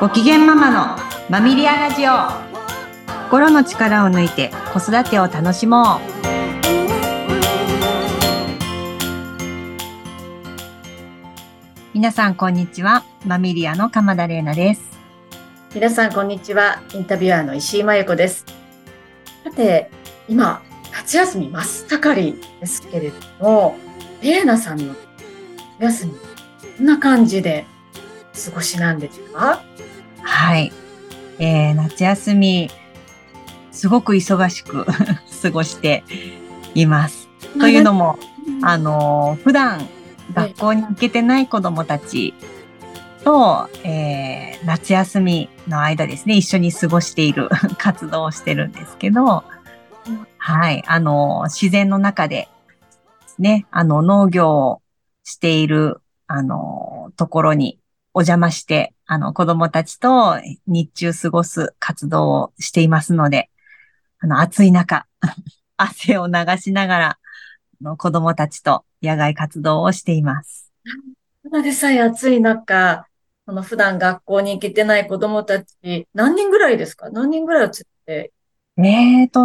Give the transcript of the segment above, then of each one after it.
ご機嫌ママのマミリアラジオ。心の力を抜いて子育てを楽しもう。皆さんこんにちは。マミリアの鎌田玲奈です。皆さんこんにちは。インタビュアーの石井真由子です。さて今夏休み真っ盛りですけれども玲奈さんの夏休みこんな感じで過ごしなんですかはい。えー、夏休み、すごく忙しく 過ごしています。というのも、あの、普段学校に行けてない子供たちと、えー、夏休みの間ですね、一緒に過ごしている 活動をしてるんですけど、はい、あの、自然の中でね、あの、農業をしている、あの、ところにお邪魔して、あの、子供たちと日中過ごす活動をしていますので、あの、暑い中、汗を流しながら、の子供たちと野外活動をしています。ただでさえ暑い中、その普段学校に行けてない子供たち、何人ぐらいですか？何人ぐらいをつって？えーと、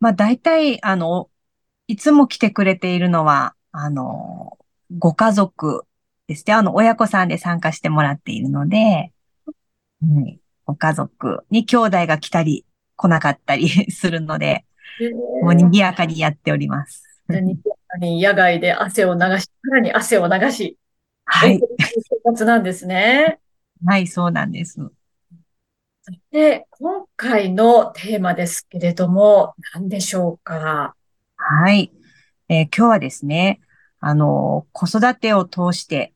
まあ大体、あの、いつも来てくれているのは、あの、ご家族ですね。あの、親子さんで参加してもらっているので、うん、ご家族に兄弟が来たり来なかったり するので、もう賑やかにやっております。賑やかに野外で汗を流し、さらに汗を流し、はい。生活なんですね。はい、そうなんです。で、今回のテーマですけれども、何でしょうか？はい、えー、今日はですね、あの、子育てを通して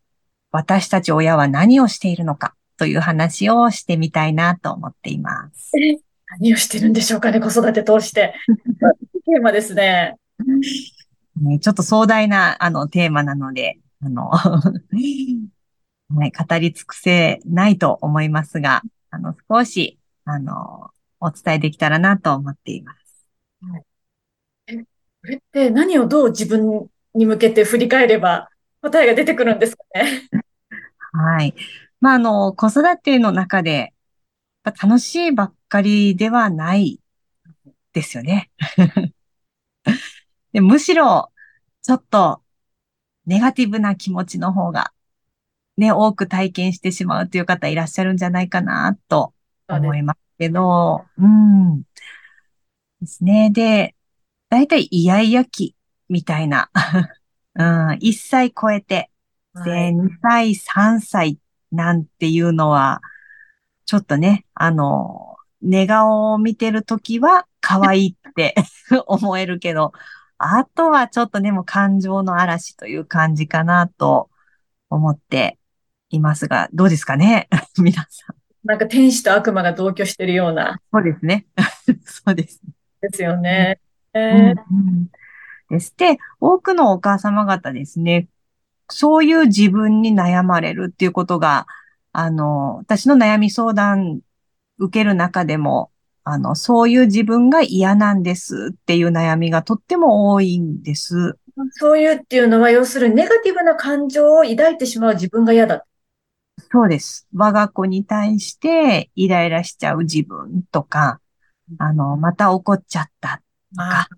私たち親は何をしているのかという話をしてみたいなと思っています。何をしてるんでしょうかね、子育て通して。テーマですね。ねちょっと壮大なあのテーマなので、あのはい、語り尽くせないと思いますが、あの、少し、あの、お伝えできたらなと思っています。はい、え、これって何をどう自分に向けて振り返れば答えが出てくるんですかね？はい。まあ、あの、子育ての中で、楽しいばっかりではないですよね。でむしろ、ちょっと、ネガティブな気持ちの方が、ね、多く体験してしまうという方いらっしゃるんじゃないかな、と思いますけど、うん。ですね。で、だいたいイヤイヤ期みたいな うん、1歳超えて、で、2歳、3歳なんていうのは、ちょっとね、あの、寝顔を見てるときは可愛いって 思えるけど、あとはちょっとね、もう感情の嵐という感じかなと思っていますが、どうですかね？皆さん。なんか天使と悪魔が同居してるような。そうですね。そうです。ですよね。うん、えーうんです。で、多くのお母様方ですね、そういう自分に悩まれるっていうことが、あの、私の悩み相談受ける中でも、あの、そういう自分が嫌なんですっていう悩みがとっても多いんです。そういうっていうのは、要するにネガティブな感情を抱いてしまう自分が嫌だ。そうです。我が子に対してイライラしちゃう自分とか、あの、また怒っちゃったとか、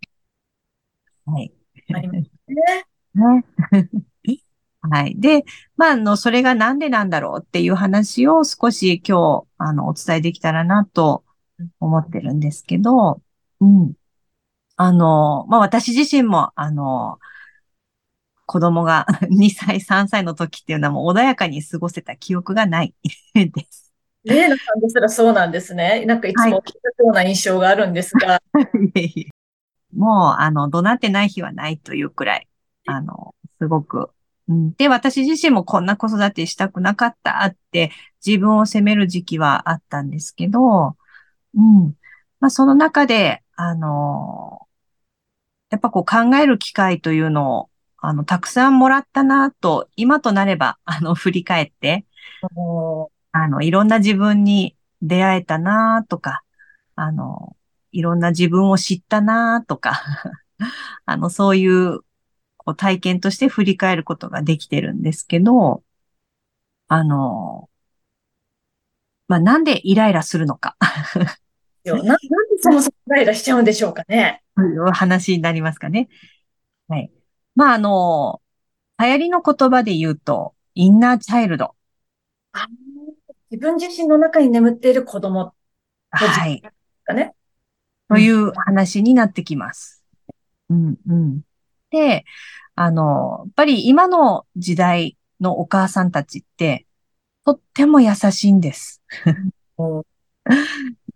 はい。ありますね。ね。はい。で、まあ、あの、それがなんでなんだろうっていう話を少し今日、あの、お伝えできたらなと思ってるんですけど、うん。あの、まあ、私自身も、あの、子供が 2歳、3歳の時っていうのはもう穏やかに過ごせた記憶がない です。例のさんですらそうなんですね。なんかいつも聞いたような印象があるんですが。は い、もう、あの、怒鳴ってない日はないというくらい、あの、すごく、うん、で、私自身もこんな子育てしたくなかったって自分を責める時期はあったんですけど、うん。まあ、その中で、あの、やっぱこう考える機会というのを、あの、たくさんもらったなと、今となれば、あの、振り返って、あの、いろんな自分に出会えたなとか、あの、いろんな自分を知ったなとか あの、そういうこう体験として振り返ることができてるんですけど、あの、まあ、なんでイライラするのかよ。な、なんでそもそもイライラしちゃうんでしょうかね。という話になりますかね。はい。まあ、あの、流行りの言葉で言うと、インナーチャイルド。あ自分自身の中に眠っている子供はい。という話になってきます。うん、うん。で、あの、やっぱり今の時代のお母さんたちって、とっても優しいんです。も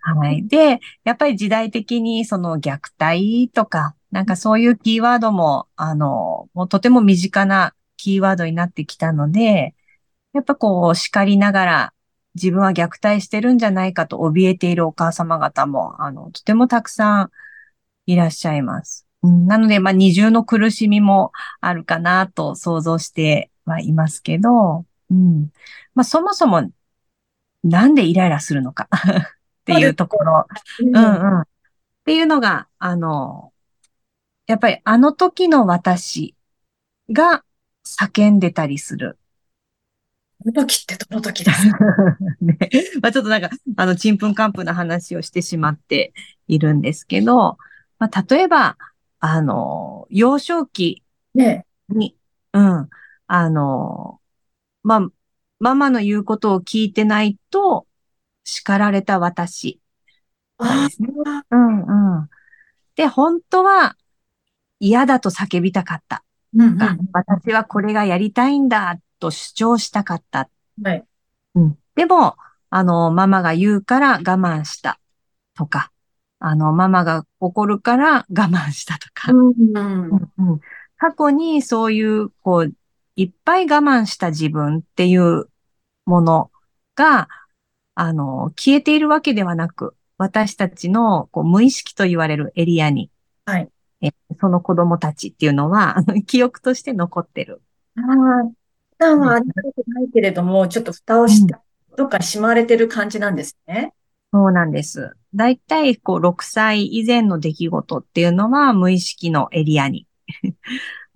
はい。で、やっぱり時代的にその虐待とか、なんかそういうキーワードも、あの、もうとても身近なキーワードになってきたので、やっぱこう叱りながら自分は虐待してるんじゃないかと怯えているお母様方も、あの、とてもたくさんいらっしゃいます。うん、なので、まあ二重の苦しみもあるかなと想像してはいますけど、うん。まあそもそもなんでイライラするのか っていうところ。ううんうん。っていうのが、あの、やっぱりあの時の私が叫んでたりする。この時ってどの時ですか？ね。まあちょっとなんか、あの、ちんぷんかんぷんな話をしてしまっているんですけど、まあ例えば、あの、幼少期ねに、うん、あの、まあ、ママの言うことを聞いてないと叱られた私ね。うんうん。で、本当は嫌だと叫びたかった。うんうん。あ私はこれがやりたいんだと主張したかった。はい。うん。でも、あの、ママが言うから我慢したとか、あの、ママが怒るから我慢したとか、過去にそういう、こう、いっぱい我慢した自分っていうものが、あの、消えているわけではなく、私たちのこう無意識と言われるエリアに、はい。えその子供たちっていうのは、記憶として残ってる。ああ、普段はありたくないけれども、ちょっと蓋をして、どっかしまわれてる感じなんですね。そうなんです。だいたい、こう、6歳以前の出来事っていうのは、無意識のエリアに、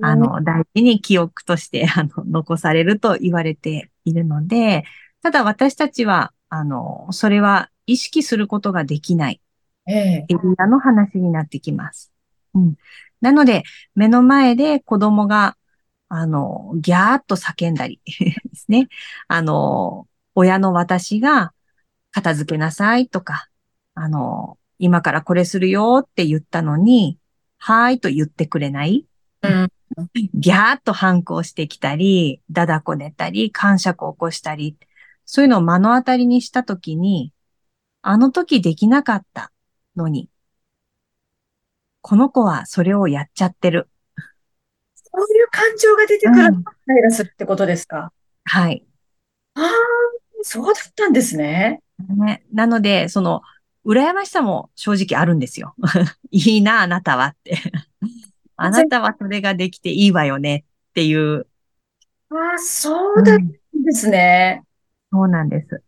あの、大事に記憶として、あの、残されると言われているので、ただ私たちは、あの、それは意識することができないええ。エリアの話になってきます。うん。なので、目の前で子供が、あの、ギャーっと叫んだりですね。あの、親の私が、片付けなさいとか、あの、今からこれするよって言ったのに、はーいと言ってくれない。うん。ギャーっと反抗してきたり、だだこねたり、感触を起こしたり、そういうのを目の当たりにしたときに、あの時できなかったのに、この子はそれをやっちゃってる。そういう感情が出てくるうんと、イライラするってことですか？はい。ああ、そうだったんですね。ね、なので、その、羨ましさも正直あるんですよ。いいな、あなたはって。あなたはそれができていいわよねっていう。ああ、そうだですね。そうなんです。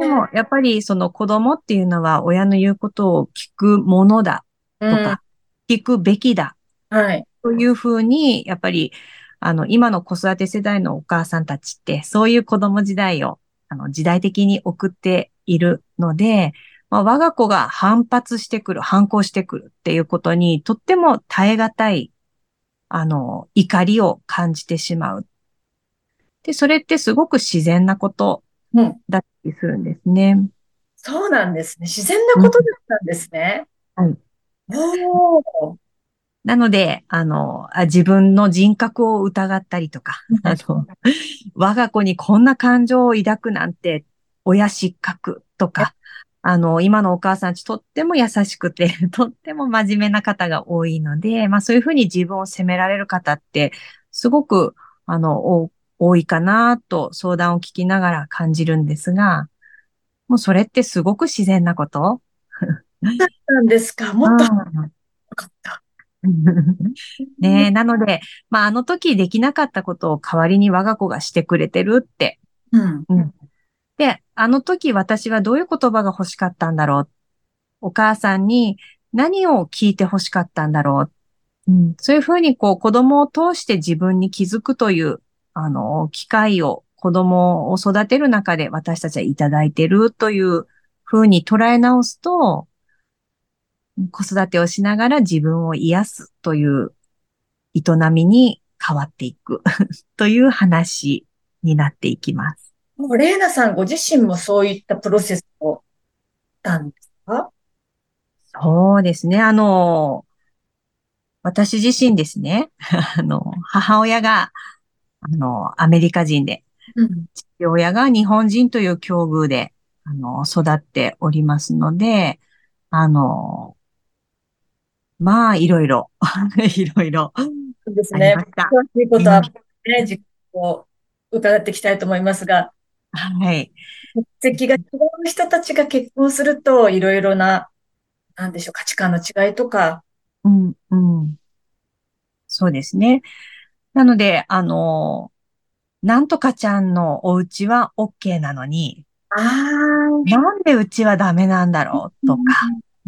でも、やっぱりその子供っていうのは親の言うことを聞くものだうん、とか、聞くべきだはい。というふうに、やっぱり、あの、今の子育て世代のお母さんたちって、そういう子供時代を、あの、時代的に送っているので、まあ、我が子が反発してくる、反抗してくるっていうことに、とっても耐え難い、あの、怒りを感じてしまう。で、それってすごく自然なことうん。だったりするんですね。そうなんですね。自然なことだったんですね。はい。おー。なので、あの、あ自分の人格を疑ったりとか、あの、我が子にこんな感情を抱くなんて、親失格とか、あの、今のお母さんたちとっても優しくて、とっても真面目な方が多いので、まあそういうふうに自分を責められる方って、すごく、あの、お多いかなと相談を聞きながら感じるんですが、もうそれってすごく自然なこと？なんですか？もっとかった。ねえ、なので、まあ、あの時できなかったことを代わりに我が子がしてくれてるって。うん。で、あの時私はどういう言葉が欲しかったんだろう？お母さんに何を聞いて欲しかったんだろう？うん、そういうふうにこう子供を通して自分に気づくという、あの、機会を子供を育てる中で私たちはいただいてるというふうに捉え直すと、子育てをしながら自分を癒すという営みに変わっていく という話になっていきます。もう、レイナさんご自身もそういったプロセスをしたんですか？そうですね。あの、私自身ですね。あの、母親が、あの、アメリカ人で、うん。父親が日本人という境遇で、あの、育っておりますので、あの、まあ、いろいろ、いろいろそうですね。詳しいことは、ね、実を伺っていきたいと思いますが、はい。国籍が違う人たちが結婚すると、いろいろな、なんでしょう、価値観の違いとか、うん、うん。そうですね。なので、あの、なんとかちゃんのお家は OK なのに、ああ、なんでうちはダメなんだろうとか、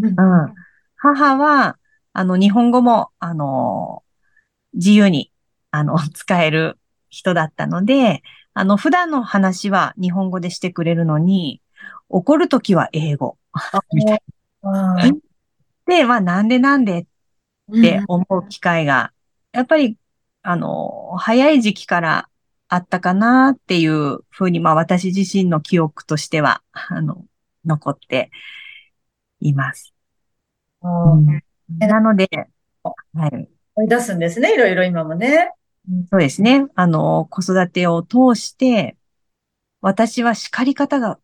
うんうん。母は、あの、日本語も、あの、自由に、あの、使える人だったので、あの、普段の話は日本語でしてくれるのに、怒るときは英語。みたいあーで、まあ、なんでなんでっうんて思う機会が、やっぱり、あの、早い時期からあったかなっていうふうに、まあ、私自身の記憶としては、あの、残っています。うんなので、はい。思い出すんですね、いろいろ今もね。そうですね。あの、子育てを通して、私は叱り方が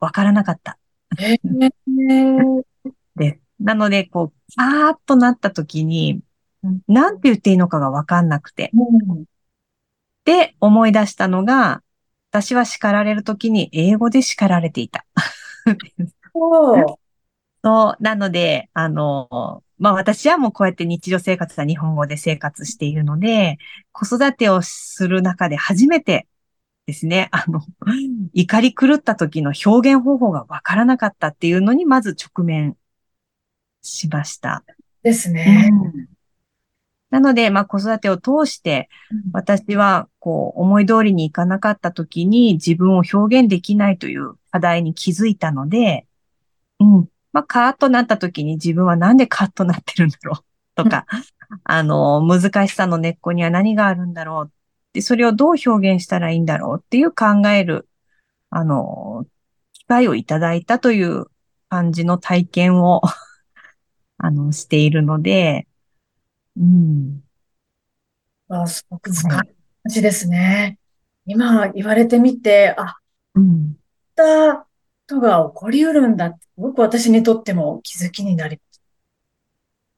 わからなかった。えー で、なので、こう、あーっとなった時にうん、なんて言っていいのかがわかんなくて。うんで、思い出したのが、私は叱られる時に英語で叱られていた。そう。そう、なので、あの、まあ私はもうこうやって日常生活は日本語で生活しているので、子育てをする中で初めてですね、あの、怒り狂った時の表現方法がわからなかったっていうのにまず直面しました。ですね。なので、まあ子育てを通して、私はこう思い通りにいかなかった時に自分を表現できないという課題に気づいたので、うん。まあカーッとなった時に自分はなんでカッとなってるんだろう？とか、あの、難しさの根っこには何があるんだろう？で、それをどう表現したらいいんだろう？っていう考える、あの、機会をいただいたという感じの体験を、あの、しているので、うん。あすごく深い話ですね。今言われてみて、あ、うん。たことが起こりうるんだって、すごく私にとっても気づきになり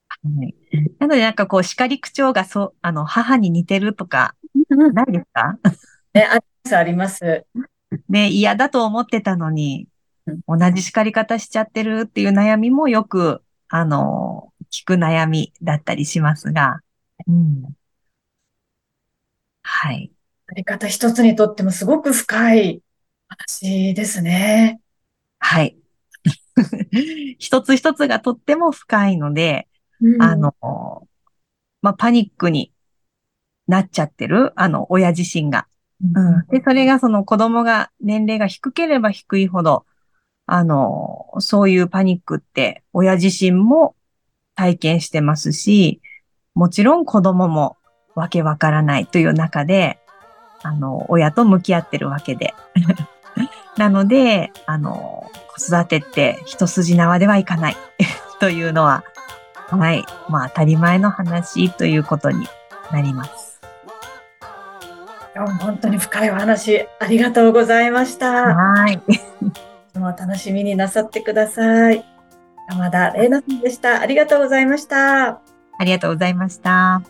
はい。なのでなんかこう叱り口調がそう、あの、母に似てるとか、ます。ないですか？ね、あります、あります。ね、嫌だと思ってたのにうん、同じ叱り方しちゃってるっていう悩みもよく、あの、聞く悩みだったりしますが、うん。はい。あり方一つにとってもすごく深い話ですね。はい。一つ一つがとっても深いので、うんあの、まあ、パニックになっちゃってる、あの、親自身が。うん。で、それがその子供が年齢が低ければ低いほど、あの、そういうパニックって親自身も体験してますし、もちろん子供もわけわからないという中で、あの、親と向き合ってるわけで。なので、あの、子育てって一筋縄ではいかない というのは、はい。まあ当たり前の話ということになります。本当に深いお話ありがとうございました。はい。もう楽しみになさってください。山田玲奈さんでした。ありがとうございました。ありがとうございました。